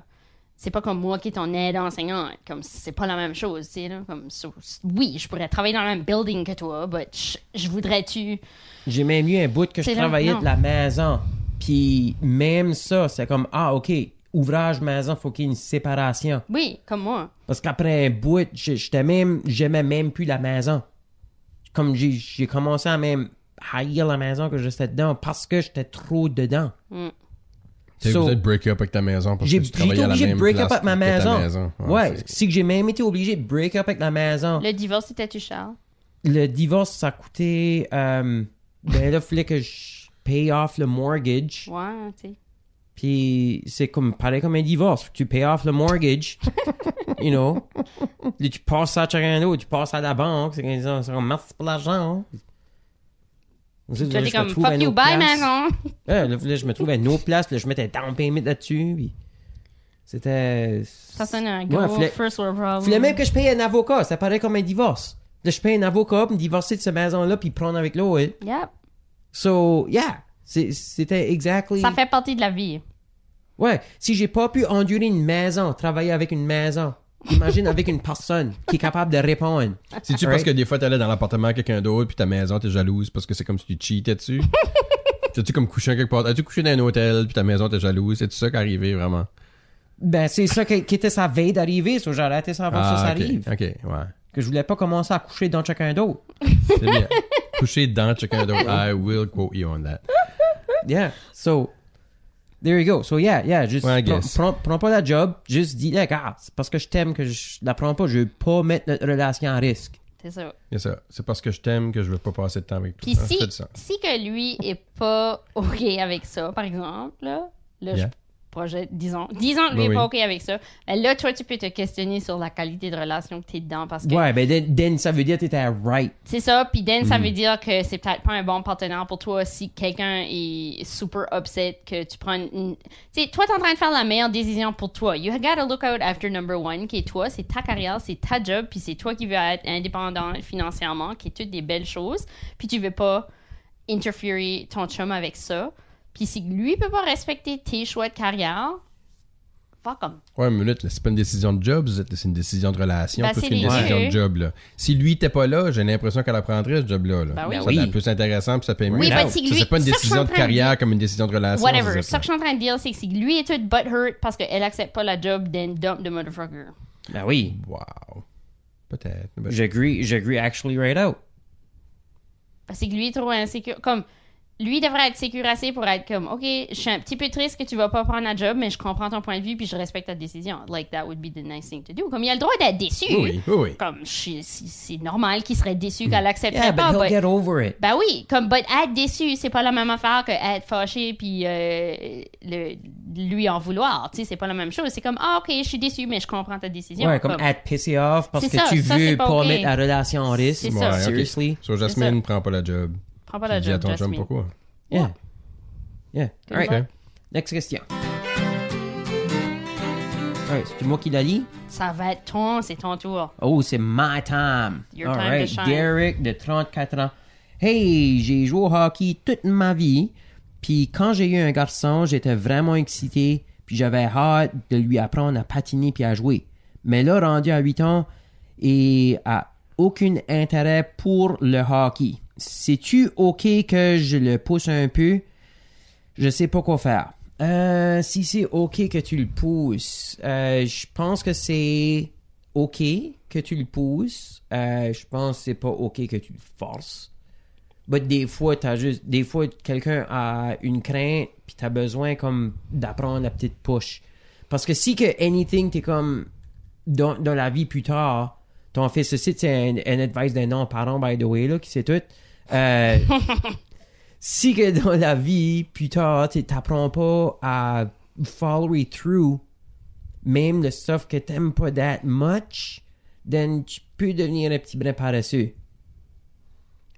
C'est pas comme moi qui est ton aide enseignante. Comme, c'est pas la même chose, tu sais, là. Comme, so- oui, je pourrais travailler dans le même building que toi, but je, je voudrais-tu. J'ai même eu un bout que je travaillais de la maison. Puis même ça, c'est comme, ah, OK, ouvrage maison, faut qu'il y ait une séparation. Oui, comme moi. Parce qu'après un bout, j'étais même, j'aimais même plus la maison. Comme j'ai, j'ai commencé à même haïr la maison que j'étais dedans parce que j'étais trop dedans. Tu sais, So- vous êtes break up avec ta maison parce J'ai que tu j'ai travaillais été à la obligé de même break place up avec ma ta maison. Ouais, Ouais, c'est- c'est que j'ai même été obligé de break up avec la maison. Le divorce, c'était-tu Charles? Le divorce, ça a coûté. Euh, ben là, il fallait que je paye off le mortgage. Ouais, tu sais. Puis c'est comme pareil comme un divorce. Tu payes off le mortgage. you know. Là, tu passes ça à quelqu'un d'autre, tu passes à la banque. C'est comme, c'est comme merci pour l'argent. Tu comme, trouve fuck you, bye, maison! Ouais, là, je me trouvais à une autre place. Là, je mettais down payment là-dessus. Puis c'était. Ça sonne un Ouais, gros fallait- first world problem. fallait même que je paye un avocat. Ça paraît comme un divorce. Là, je paye un avocat pour me divorcer de cette maison-là puis prendre avec l'autre. Yep. So, yeah. C'était exactly. Ça fait partie de la vie. Ouais, si j'ai pas pu endurer une maison, travailler avec une maison, imagine avec une personne qui est capable de répondre. C'est-tu parce Right? que des fois t'allais dans l'appartement avec quelqu'un d'autre puis ta maison t'es jalouse parce que c'est comme si tu cheatais dessus? T'as-tu comme couché quelque part? As-tu couché dans un hôtel puis ta maison t'es jalouse? C'est ça qui est arrivé vraiment? Ben, c'est ça qui, qui était sa veille d'arriver, so j'ai arrêté ça avant que ça Ah, ok. s'arrive. Ok, ouais. Que je voulais pas commencer à coucher dans chacun d'autre. C'est bien. Coucher dans quelqu'un d'autre. I will quote you on that. Yeah, so, there you go. So, yeah, yeah, juste, I prends, guess. prends- prends pas la job, juste dis, like, ah, c'est parce que je t'aime que je la prends pas, je veux pas mettre notre relation en risque. C'est ça. C'est ça. C'est parce que je t'aime que je veux pas passer de temps avec toi. Puis si, si que lui est pas OK avec ça, par exemple, là, là Yeah. je projette, disons, disons que lui Oui, pas. OK avec ça, ben là, toi, tu peux te questionner sur la qualité de relation que t'es dedans parce que Ouais, ben, then, then ça veut dire que t'étais right. c'est ça, puis then, Mm. ça veut dire que c'est peut-être pas un bon partenaire pour toi si quelqu'un est super upset que tu prends une... Tu sais, toi, t'es en train de faire la meilleure décision pour toi. You gotta look out after number one, qui est toi, c'est ta carrière, c'est ta job, puis c'est toi qui veux être indépendant financièrement, qui est toutes des belles choses, puis tu veux pas interférer ton chum avec ça. Puis si lui peut pas respecter tes choix de carrière, fuck him. Ouais, une minute, là, c'est pas une décision de job, c'est une décision de relation Ben, plus c'est qu'une décision de job. Là. Si lui était pas là, j'ai l'impression qu'elle apprendrait ce job-là. Là. Ben oui. Ça Ben serait oui. plus intéressant puis ça paye mieux. Oui, ben, mais si Ça, lui... c'est pas une ça décision en de carrière comme une décision de relation. Whatever. Ça que je suis en train de dire, c'est que si lui est tout butthurt parce qu'elle accepte pas la job, then dump the motherfucker. Ben oui. Wow. Peut-être. Ben, J'agree, j'agree actually right out. Parce que lui est trop insécure. Comme, lui devrait être sécure assez pour être comme, OK, je suis un petit peu triste que tu vas pas prendre la job, mais je comprends ton point de vue puis je respecte ta décision. Like, that would be the nice thing to do. Comme, il a le droit d'être déçu. Oui, oui, oui. Comme, c'est normal qu'il serait déçu qu'elle accepterait Yeah, but pas. he'll but- get over it. Ben oui, comme, but être déçu, c'est pas la même affaire que être fâché puis euh, le, lui en vouloir. Tu sais, c'est pas la même chose. C'est comme, ah, OK, je suis déçu, mais je comprends ta décision. Ouais, comme être pissé off parce que ça, tu ça, veux pas mettre la relation en risque. C'est ça. Ouais, ok. Seriously? So, Jasmine, prends pas la job. Prends pas la Tu dis à job, ton chum Jasmine. pourquoi? Yeah. Yeah. All right. Next question. All right, c'est moi qui la lis? Ça va être ton, c'est ton tour. Oh, c'est my time. Your All time to right, shine. Derek, de 34 ans. Hey, j'ai joué au hockey toute ma vie. Puis quand j'ai eu un garçon, j'étais vraiment excité. Puis j'avais hâte de lui apprendre à patiner puis à jouer. Mais là, rendu à 8 ans, il a aucun intérêt pour le hockey. C'est-tu OK que je le pousse un peu? Je sais pas quoi faire. Euh, si c'est OK que tu le pousses, euh, je pense que c'est OK que tu le pousses. Euh, je pense que c'est pas OK que tu le forces. Mais des fois, t'as juste, des fois, quelqu'un a une crainte, puis t'as besoin comme d'apprendre la petite push. Parce que si que anything, t'es comme dans, la vie plus tard, ton fils ceci, c'est un, advice d'un non-parent, by the way, là, qui sait tout. Euh, si que dans la vie plus tard, tu t'apprends pas à follow through, même le stuff que t'aimes pas that much, then tu peux devenir un petit brin paresseux.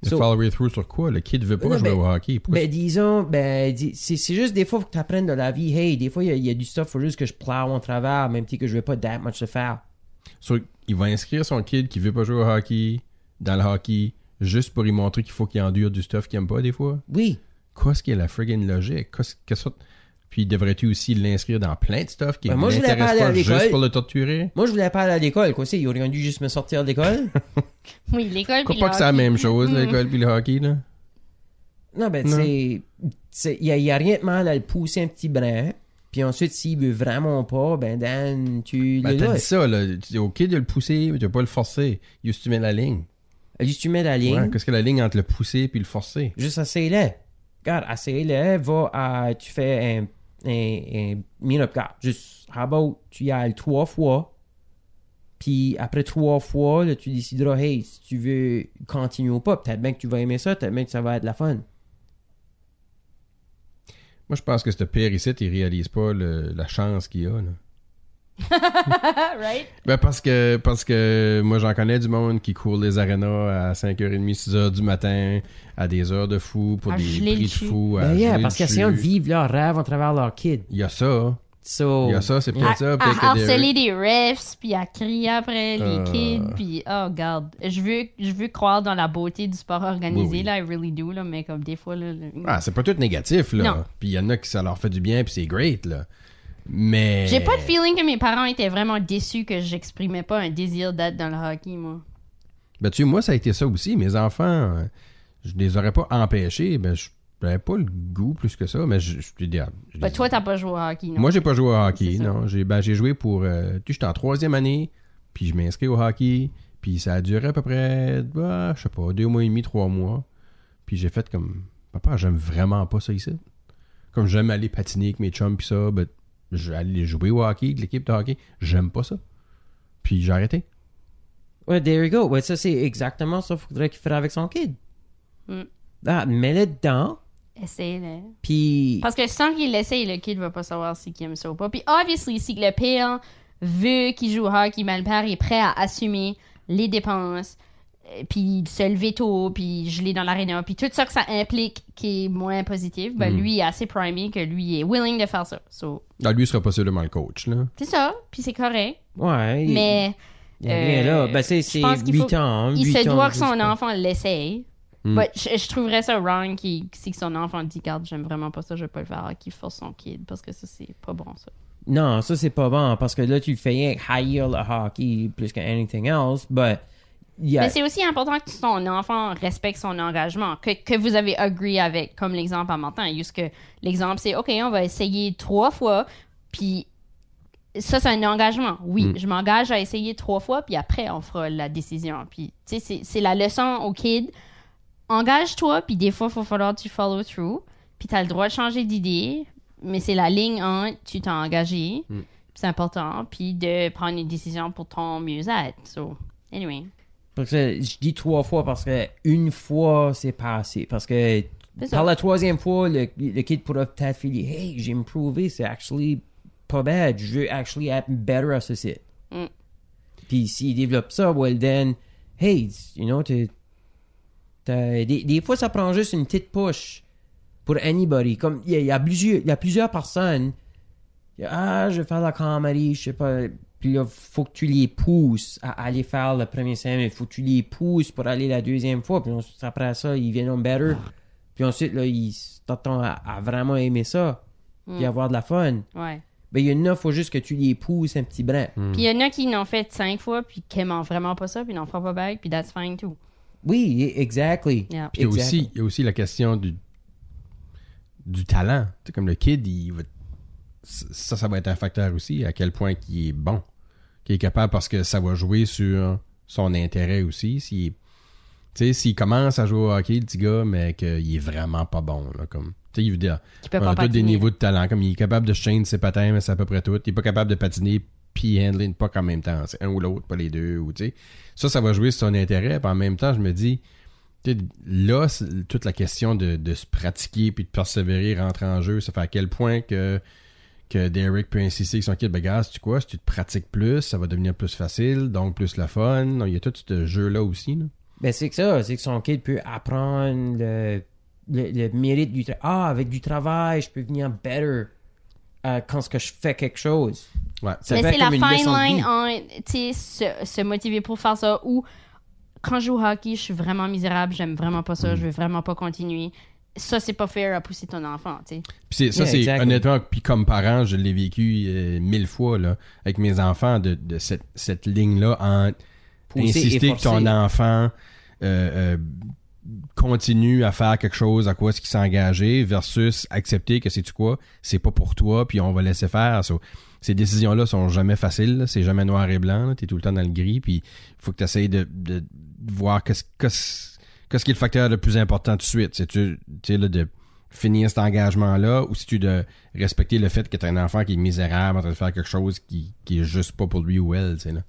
Le So- follow through sur quoi? Le kid veut pas Non, jouer ben- au hockey. Pourquoi Ben, disons, ben, dis- c'est juste des fois, faut que tu apprennes de la vie. Hey, des fois, il y a- il y, a du stuff, faut juste que je plow en travers, même si que je veux pas that much le faire. So, il va inscrire son kid qui veut pas jouer au hockey dans le hockey juste pour lui montrer qu'il faut qu'il endure du stuff qu'il aime pas des fois. Oui. Qu'est-ce qui est la friggin' logique? Qu'est-ce que ça... Puis devrais-tu aussi l'inscrire dans plein de stuff qui Ben, ne moi, je voulais pas l'intéresse aller à pas l'école. juste pour le torturer? Moi, je voulais pas aller à l'école, quoi. c'est, Ils auraient dû juste me sortir de l'école. Oui, l'école. Je crois puis pas le que c'est la même chose, Mm. l'école puis le hockey, là. non, ben, c'est. c'est- Il y a, rien de mal à le pousser un petit brin. Puis ensuite, s'il veut vraiment pas, ben, Dan, tu Ben, le t'as dit ça, là. C'est OK de le pousser, mais tu vas pas le forcer. Juste tu mets la ligne. Juste, tu mets la ligne? Ouais, Qu'est-ce que la ligne entre le pousser puis le forcer? Juste essaye-le. Regarde, essaye-le. Va à. Tu fais un. Un. un meet-up. Juste, how about, tu y ailles trois fois. Puis après trois fois, là, tu décideras, hey, si tu veux continuer ou pas. Peut-être bien que tu vas aimer ça, peut-être bien que ça va être la fun. Moi, je pense que ce père ici, il réalise pas le- la chance qu'il a, là. right? Ben parce que parce que moi j'en connais du monde qui court les arénas à 5h30, 6h du matin à des heures de fou pour À des prix de fou. à Ben yeah, parce de vivre leur rêve en travers leur kid. Il y a ça. So, Il y a ça, c'est À, peut-être ça. à peut-être que harceler des- des refs, puis à crier après les Euh. kids, puis oh, garde. Je veux, je veux croire dans la beauté du sport organisé, Oui, oui. là, I really do, là, mais comme des fois, là. Ah, c'est pas tout négatif, là. Non. Puis il y en a qui ça leur fait du bien, puis c'est great, là. Mais. J'ai pas de feeling que mes parents étaient vraiment déçus que j'exprimais pas un désir d'être dans le hockey, moi. Ben, tu sais, moi, ça a été ça aussi. Mes enfants, euh, je les aurais pas empêchés. Ben, je j'avais pas le goût plus que ça, mais je, je, je- je- Ben, toi, t'as pas joué au hockey, non? Moi, j'ai pas joué au hockey, non. J'ai ben, j'ai joué pour. euh, tu sais, j'étais en troisième année, puis je m'inscris au hockey, puis ça a duré à peu près, bah, je sais pas, deux mois et demi, trois mois. Puis j'ai fait comme, papa, j'aime vraiment pas ça ici. Comme j'aime aller patiner avec mes chums, puis ça, ben, je vais aller jouer au hockey avec l'équipe de hockey, j'aime pas ça. Puis j'ai arrêté. ouais, there you go. Ouais, ça, c'est exactement ça qu'il faudrait qu'il fasse avec son kid. Mm. Ah, mets-le dedans, Essaye-le. puis... Parce que sans qu'il l'essaye, le kid va pas savoir si aime ça ou pas. Puis, obviously, si le père veut qu'il joue au hockey, mais le père est prêt à assumer les dépenses, puis se lever tôt, puis geler dans l'aréna, puis tout ça que ça implique qui est moins positif, ben Mm. lui il est assez primé que lui il est willing de faire ça. So, Ah, lui, il sera possiblement le coach, là. c'est ça, puis c'est correct. Ouais, il- Mais il euh, là. Ben, c'est je c'est pense qu'il faut- 8 ans. il 8 se ans, doit que son enfant l'essaye. Mm. But je, je trouverais ça wrong qui, si son enfant dit Garde, j'aime vraiment pas ça, je vais pas le faire, qu'il force son kid, parce que ça, c'est pas bon, ça. Non, ça, c'est pas bon, parce que là, tu le fais haïr le hockey plus que anything else, but... Mais c'est aussi important que son enfant respecte son engagement, que, que vous avez agree avec, comme l'exemple à Martin. Juste l'exemple, c'est OK, on va essayer trois fois, puis ça, c'est un engagement. Oui, Mm. je m'engage à essayer trois fois, puis après, on fera la décision. Puis, tu sais, c'est- la leçon au kid. Engage-toi, puis des fois, il va falloir que tu follow through, puis tu as le droit de changer d'idée, mais c'est la ligne en tu t'es engagé, Mm. c'est important, puis de prendre une décision pour ton mieux-être. So, anyway. Parce que je dis trois fois parce que une fois, c'est pas assez. Parce que par la troisième fois, le, le kid pourra peut-être faire Hey, j'ai improuvé, c'est actually pas bad. Je veux actually être better à ce site. Mm. Puis s'il développe ça, well then, hey, you know, t'es- des, des fois, ça prend juste une petite push pour anybody. Comme il y, a- il y a plusieurs, y a plusieurs personnes. Ah, je vais faire la comedy, je sais pas. Puis là, faut que tu les pousses à aller faire le premier. Il faut que tu les pousses pour aller la deuxième fois. Puis ensuite, après ça, ils viennent better. Puis ensuite, là, ils t'attendent à, à vraiment aimer ça. Puis avoir de la fun. Ouais. Ben, il y en a, faut juste que tu les pousses un petit brin. Puis il y en a qui l'ont fait cinq fois, puis qui aiment vraiment pas ça, puis n'en fera pas back, puis that's fine too. Oui, exactly. Yeah. Puis il y, a Exactly. aussi, il y a aussi la question du, du talent. Tu sais, comme le kid, il va- ça, ça va être un facteur aussi, à quel point il est bon. Qu'il est capable parce que ça va jouer sur son intérêt aussi. S'il tu sais, s'il commence à jouer au hockey, le petit gars, mais qu'il est vraiment pas bon, là, comme... Tu sais, il on a tous des niveaux de talent. Comme il est capable de chaîner ses patins, mais c'est à peu près tout. Il est pas capable de patiner puis handler une puck en même temps. C'est un ou l'autre, pas les deux. Ou, ça, ça va jouer sur son intérêt. Puis en même temps, je me dis, là, toute la question de, de se pratiquer puis de persévérer rentre en jeu. Ça fait à quel point que, que Derek peut insister avec son kid, ben gars, tu quoi, si tu te pratiques plus, ça va devenir plus facile, donc plus la fun. Il y a tout ce jeu-là aussi. Là. Ben, c'est que ça, c'est que son kid peut apprendre le, le, le mérite du travail. Ah, avec du travail, je peux venir better euh, quand ce que je fais quelque chose. Ouais. Ça Mais c'est la fine line en, tu sais, se, se motiver pour faire ça ou quand je joue au hockey, je suis vraiment misérable, j'aime vraiment pas Mm. ça, je veux vraiment pas continuer. Ça, c'est pas fair à pousser ton enfant, tu sais. Puis c'est- ça, Yeah, c'est exactly. honnêtement, puis comme parent, je l'ai vécu euh, mille fois là, avec mes enfants, de, de cette, cette ligne-là, en Pousser et insister que ton enfant euh, euh, continue à faire quelque chose à quoi est-ce qu'il s'est engagé versus accepter que c'est tu quoi, c'est pas pour toi, puis on va laisser faire. So, ces décisions-là sont jamais faciles, là, c'est jamais noir et blanc, tu es tout le temps dans le gris, puis il faut que tu essayes de, de voir qu'est-ce qu'est-ce qu'est-ce qui est le facteur le plus important tout de suite? C'est tu tu sais, là, de finir cet engagement-là ou si tu de respecter le fait que tu as un enfant qui est misérable en train de faire quelque chose qui, qui est juste pas pour lui ou elle, tu sais, là?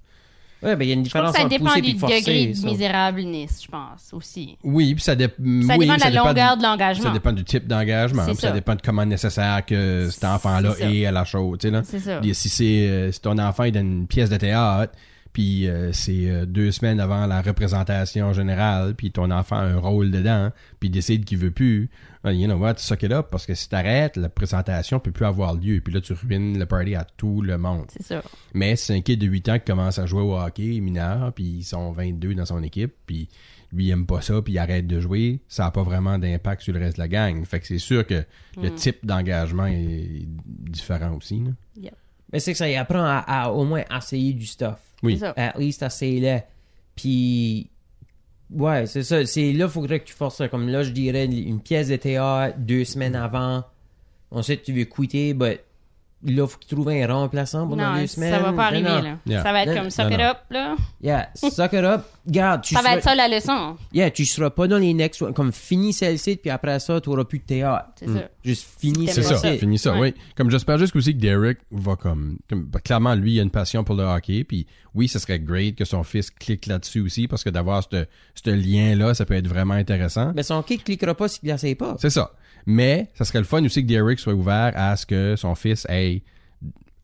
Ouais, ben, il y a une différence ça entre dépend du degré de ça. misérableness, je pense, aussi. Oui, puis ça, dé- Ça oui, dépend de la dépend longueur du- de l'engagement. Ça dépend du type d'engagement. Ça. ça. dépend de comment nécessaire que cet enfant-là est à la chose. Tu sais, là. C'est ça. Si c'est euh, si ton enfant il donne une pièce de théâtre, puis euh, c'est euh, deux semaines avant la représentation générale, puis ton enfant a un rôle dedans, puis il décide qu'il veut plus, euh, you know what, suck it up, parce que si t'arrêtes, la présentation peut plus avoir lieu, puis là tu ruines le party à tout le monde. C'est ça. Mais c'est un kid de 8 ans qui commence à jouer au hockey mineur, puis ils sont 22 dans son équipe, puis lui il aime pas ça, puis il arrête de jouer, ça a pas vraiment d'impact sur le reste de la gang. Fait que c'est sûr que le Mm. type d'engagement est différent aussi. là. Mais c'est que ça y apprend à, à au moins essayer du stuff. Oui. C'est ça. At least essayer-le. Puis, ouais, c'est ça. C'est là, il faudrait que tu forces ça. Comme là, je dirais une pièce de théâtre deux semaines avant. Ensuite, tu veux quitter, but là, faut que tu trouves un remplaçant pendant Non, deux semaines. ça va pas Non, arriver, non. là. Yeah. Ça va être Non, comme suck non, it non. up, là. Yeah, suck it up. Garde, tu Ça va être ça la leçon. Yeah, tu seras pas dans les next one. Comme finis celle-ci, puis après ça, tu auras plus de théâtre. C'est ça. Juste finis C'est C'est ça, ça. celle-ci. fini ça, Ouais. oui. Comme j'espère juste aussi que Derek va comme, comme- bah, clairement lui il a une passion pour le hockey puis oui, ce serait great que son fils clique là-dessus aussi parce que d'avoir ce ce lien là, ça peut être vraiment intéressant. Mais son kick cliquera pas s'il ne l'essaye pas. C'est ça. Mais ça serait le fun aussi que Derek soit ouvert à ce que son fils ait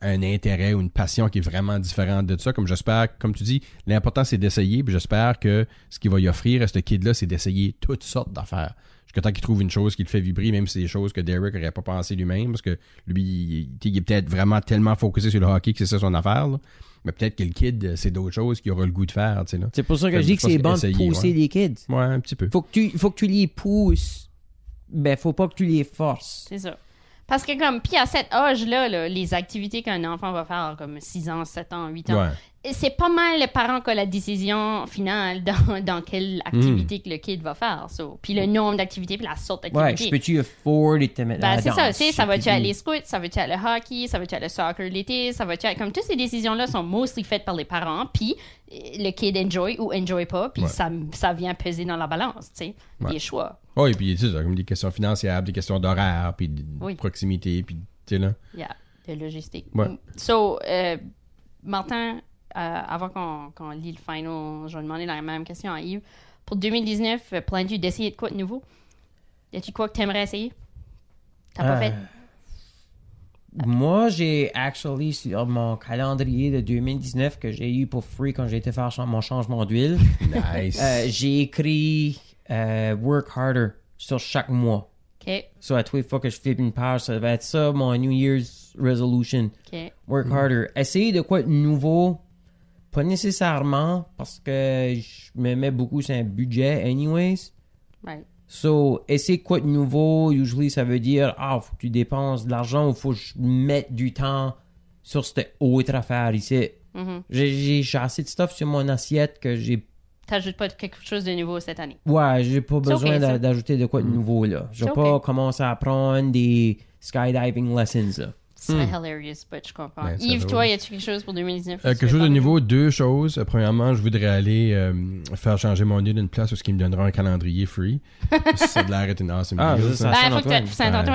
un intérêt ou une passion qui est vraiment différente de ça. Comme j'espère, comme tu dis, l'important c'est d'essayer. Puis j'espère que ce qu'il va y offrir à ce kid-là, c'est d'essayer toutes sortes d'affaires. Jusqu'à temps qu'il trouve une chose qui le fait vibrer, même si c'est des choses que Derek n'aurait pas pensé lui-même, parce que lui, il, il est peut-être vraiment tellement focusé sur le hockey que c'est ça son affaire. là. Mais peut-être que le kid, c'est d'autres choses qu'il aura le goût de faire. Tu sais, là. C'est pour ça que je dis que c'est bon de pousser ouais. les kids. Ouais, un petit peu. Faut que tu, faut que tu les pousses. Ben, faut pas que tu les forces. C'est ça. Parce que comme, puis à cet âge-là, là, les activités qu'un enfant va faire, comme 6 ans, 7 ans, 8 ans, Ouais. C'est pas mal le parent qui a la décision finale dans, dans quelle activité que le kid va faire. so. Puis le nombre d'activités, puis la sorte Ouais, d'activité. je peux-tu afford de te mettre Ben, c'est ça, sais, ça va-tu aller scout, ça va-tu aller hockey, ça va-tu aller soccer l'été, ça va-tu. Comme toutes ces décisions-là sont mostly faites par les parents, puis euh, le kid enjoy ou enjoy pas, puis Ouais. ça, ça vient peser dans la balance, tu sais, Ouais. les choix. Oui, puis tu sais, ça, comme des questions financières, des questions d'horaire, puis de Oui. proximité, puis tu sais là. Yeah, de logistique. Ouais. So, euh, Martin, avant qu'on lit le final, je vais demander la même question à Yves. Pour 2019, euh, plans-tu d'essayer de quoi de nouveau? Y a-tu quoi que t'aimerais essayer? T'as pas Euh, fait? Moi, j'ai actually sur mon calendrier de 2019 que j'ai eu pour free quand j'ai été faire mon changement d'huile, Nice. euh, j'ai écrit euh, Work Harder sur chaque mois. OK, So, à tous les fois que je fais une page, ça va être ça, mon New Year's resolution. OK. Work harder. Essayer de quoi de nouveau, pas nécessairement, parce que je me mets beaucoup sur un budget, anyways. Right. So, essayer quoi de nouveau, usually ça veut dire, ah, faut que tu dépenses de l'argent ou faut que je mette du temps sur cette autre affaire ici. Mhm. J'ai j'ai- j'ai assez de stuff sur mon assiette que j'ai t'ajoutes pas quelque chose de nouveau cette année. Ouais, j'ai pas C'est besoin d'ajouter de quoi de nouveau, là. Je vais C'est pas ok. commencer à apprendre des skydiving lessons, là. C'est Hmm. hilarious, but je comprends. Ben, Yves, toi, y a-tu quelque chose pour 2019? Euh, quelque chose de nouveau, deux choses. Euh, premièrement, je voudrais aller euh, faire changer mon nid d'une place où ce qui me donnera un calendrier free. ça a l'air d'être une awesome Ah, deal, ça, Ben, faut que Saint-Antoine. tu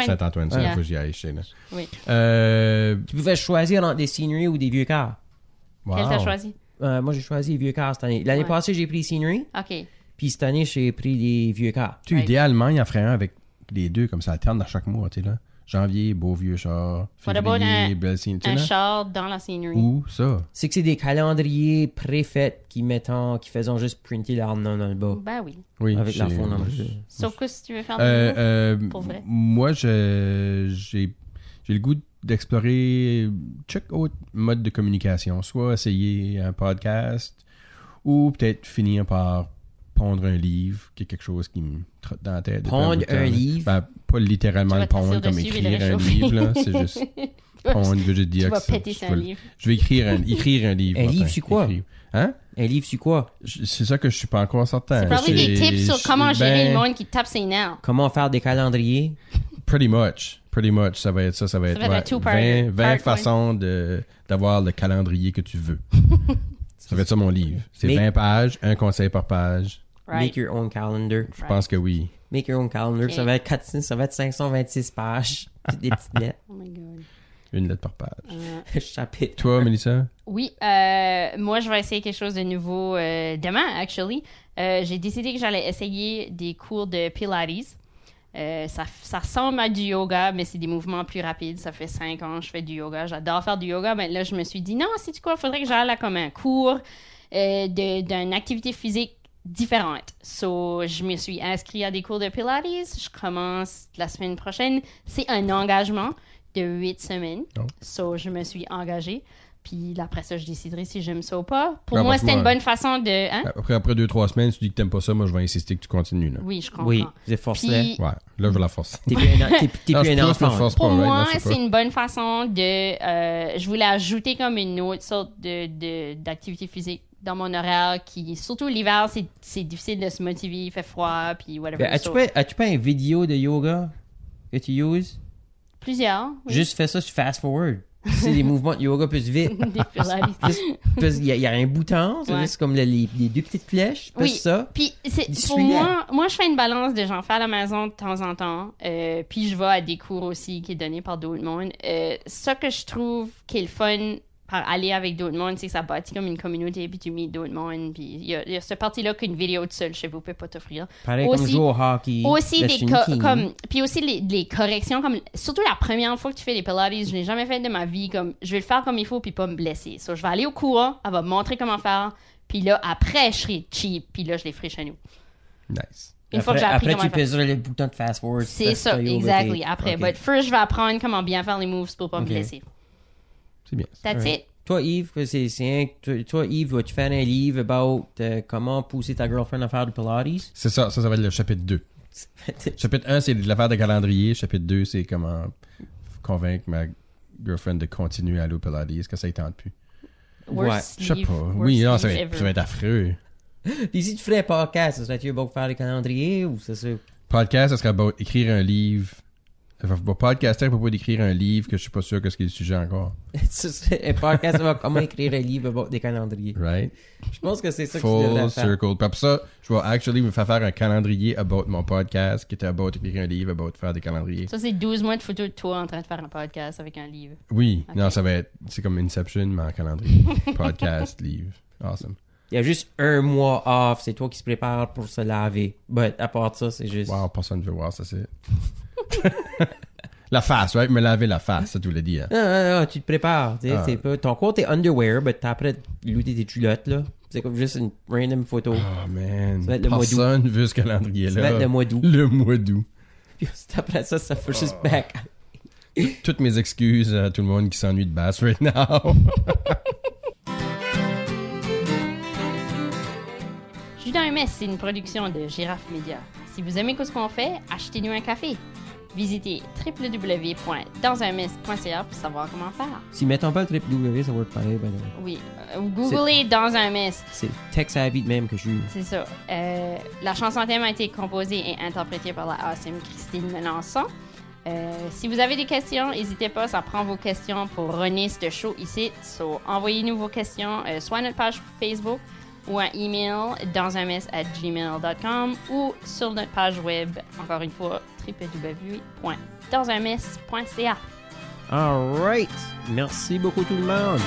Saint-Antoine. Ça, Ouais. faut que j'y aille chez là. Oui. Euh, Tu pouvais choisir entre des scenery ou des vieux cars. wow. Quel t'as choisi? Euh, moi, j'ai choisi les vieux cars cette année. L'année Ouais. passée, j'ai pris scenery, OK. puis cette année, j'ai pris des vieux cars. Tu, Right. idéalement, il en ferait un avec les deux, comme ça alterne à chaque mois, tu sais, là. Janvier, beau vieux char. Février, un- belle Un là. char dans la scenery. Ou ça? C'est que c'est des calendriers préfaits qui mettant, qui faisant juste printer leur nom dans le bas. Ben oui. Oui. avec leur j'ai- fond. Sauf que si tu veux faire de Euh, nouveau. euh, Pour vrai? Moi, je- j'ai j'ai le goût d'explorer chaque autre mode de communication. Soit essayer un podcast ou peut-être finir par pondre un livre, qui est quelque chose qui me trotte dans la tête. Pondre un livre? Ben, pas littéralement le pondre comme écrire un livre, là. C'est juste pondre, je veux dire tu vas ça- péter je sur vais un livre. Je vais écrire un, écrire un livre. Un livre sur quoi? écrire. Hein? Un livre sur quoi? C'est ça que je suis pas encore certain. C'est probablement des C'est- tips sur comment gérer ben, le monde qui tape ses nerfs. Comment faire des calendriers? Pretty much. Pretty much. Ça va être ça. Ça va être, va être un ouais, two-parter. 20, 20 Part one. façons de, d'avoir le calendrier que tu veux. ça va être ça mon livre. C'est Mais- 20 pages, un conseil par page. Right. Make your own calendar. Je pense que oui. Make your own calendar. Ça va être 400, ça va être 526 pages. Des petites lettres. Oh my god. Une lettre par page. Euh, Chapitre. Toi, Mélissa? Oui, euh, moi je vais essayer quelque chose de nouveau euh, demain, actually. Euh, j'ai décidé que j'allais essayer des cours de Pilates. Euh, ça, ça ressemble à du yoga, mais c'est des mouvements plus rapides. Ça fait cinq ans que je fais du yoga. J'adore faire du yoga. Mais là, je me suis dit, non, c'est quoi? Il faudrait que j'aille à comme un cours euh, d'une activité physique différente. So, je me suis inscrit à des cours de Pilates. Je commence la semaine prochaine. C'est un engagement de huit semaines. Oh. So, je me suis engagée. Puis après ça, je déciderai si j'aime ça ou pas. Pour moi, c'était une bonne façon de. Hein? Après, après deux, trois semaines, tu dis que t'aimes pas ça, moi je vais insister que tu continues. Là. Oui, je comprends. Oui, c'est forcé. Puis, Ouais, là je la force. T'es plus un, t'es, t'es Non, plus je un pense que je enfant. force Pour pas, right? moi, Non, je c'est une bonne façon de. euh, je voulais ajouter comme une autre sorte de, de- d'activité physique dans mon horaire qui, surtout l'hiver, c'est, c'est difficile de se motiver, il fait froid, puis whatever. Ben, as-tu, So, pas, as-tu pas une vidéo de yoga que tu uses? Plusieurs. oui. Juste fais ça sur fast forward. C'est des mouvements de yoga plus vite. Il y, y a un bouton, c'est Ouais. juste comme le- les, les deux petites flèches, plus Oui. ça. Puis pour moi, moi, je fais une balance de j'en fais à la maison de temps en temps. euh, puis je vais à des cours aussi qui est donné par d'autres mondes. Euh, ça que je trouve qui est le fun par aller avec d'autres mondes, c'est que ça bâtit comme une communauté, puis tu meets d'autres mondes. Puis il y a, il y a cette partie-là qu'une vidéo de seul chez vous peut pas t'offrir. Pareil comme Aussi- jouer au hockey. aussi des co- comme puis aussi les, les corrections comme surtout la première fois que tu fais des pilates je l'ai jamais fait de ma vie comme je vais le faire comme il faut puis pas me blesser so, je vais aller au cours elle va me montrer comment faire puis là après je serai cheap puis là je les ferai chez nous Nice. une fois que Après, j'ai appris après tu le faire. pèseras le bouton de fast forward. c'est ça exactly après ok. but first je vais apprendre comment bien faire les moves pour pas me blesser C'est bien. that's it Toi, Yves, que c'est, c'est un- toi, Yves, vas-tu faire un livre about euh, comment pousser ta girlfriend à faire du Pilates? C'est ça, ça, ça va être le chapitre 2. Chapitre 1, c'est de l'affaire de calendrier. Chapitre 2, c'est comment convaincre ma girlfriend de continuer à aller au Pilates. Est-ce que ça y tente plus? Worst Je sais pas. Oui, non, ça va, être, ever. ça va être affreux. Puis si tu ferais un podcast, ça serait-tu about faire des calendriers ou ça? Serait... Podcast, ça serait about écrire un livre. Enfin, pas podcaster à propos d'écrire un livre que je suis pas sûr que ce qui est le sujet encore. un podcast about comment écrire un livre about des calendriers. Right? Je pense que c'est ça que tu devrais Full faire. circle. Puis après ça, je vais actually me faire faire un calendrier about mon podcast qui était about écrire un livre, about faire des calendriers. ça c'est 12 mois de photos de toi en train de faire un podcast avec un livre Oui, non, ça va être, c'est comme Inception, mais en calendrier. podcast, livre. Awesome. Il y a juste un mois off, c'est toi qui se prépare pour se laver. But à part ça, c'est juste... Wow, personne ne veut voir ça, c'est. La face, right? Me laver la face, ça tu voulais dire. Non, non, non, tu te prépares. tu sais, Ah. c'est pas... Ton corps, t'es underwear, but t'as après looter tes culottes, là. C'est comme juste une random photo. Oh man. Ça va être le mois d'août. Personne veut ce Ça calendrier-là. va être le mois d'août. Le mois d'août. Puis c'est après ça, ça fait Ah. juste back. Toutes mes excuses à tout le monde qui s'ennuie de bass right now. Jus dans un mess, c'est une production de Girafe Média. Si vous aimez ce qu'on fait, achetez-nous un café. Visitez www.dansunmiss.ca pour savoir comment faire. Si mettons pas le www, ça pareil. by the way. Oui, euh, googlez Dans un Miss. C'est savvy de même que je. C'est ça. Euh, la chanson thème a été composée et interprétée par la awesome Christine Melançon. Euh, si vous avez des questions, n'hésitez pas, ça prend vos questions pour runner ce show ici. So, envoyez-nous vos questions, euh, soit à notre page Facebook ou un email dans un gmail.com ou sur notre page web, encore une fois, www.dansunmess.ca. Alright. Merci beaucoup tout le monde.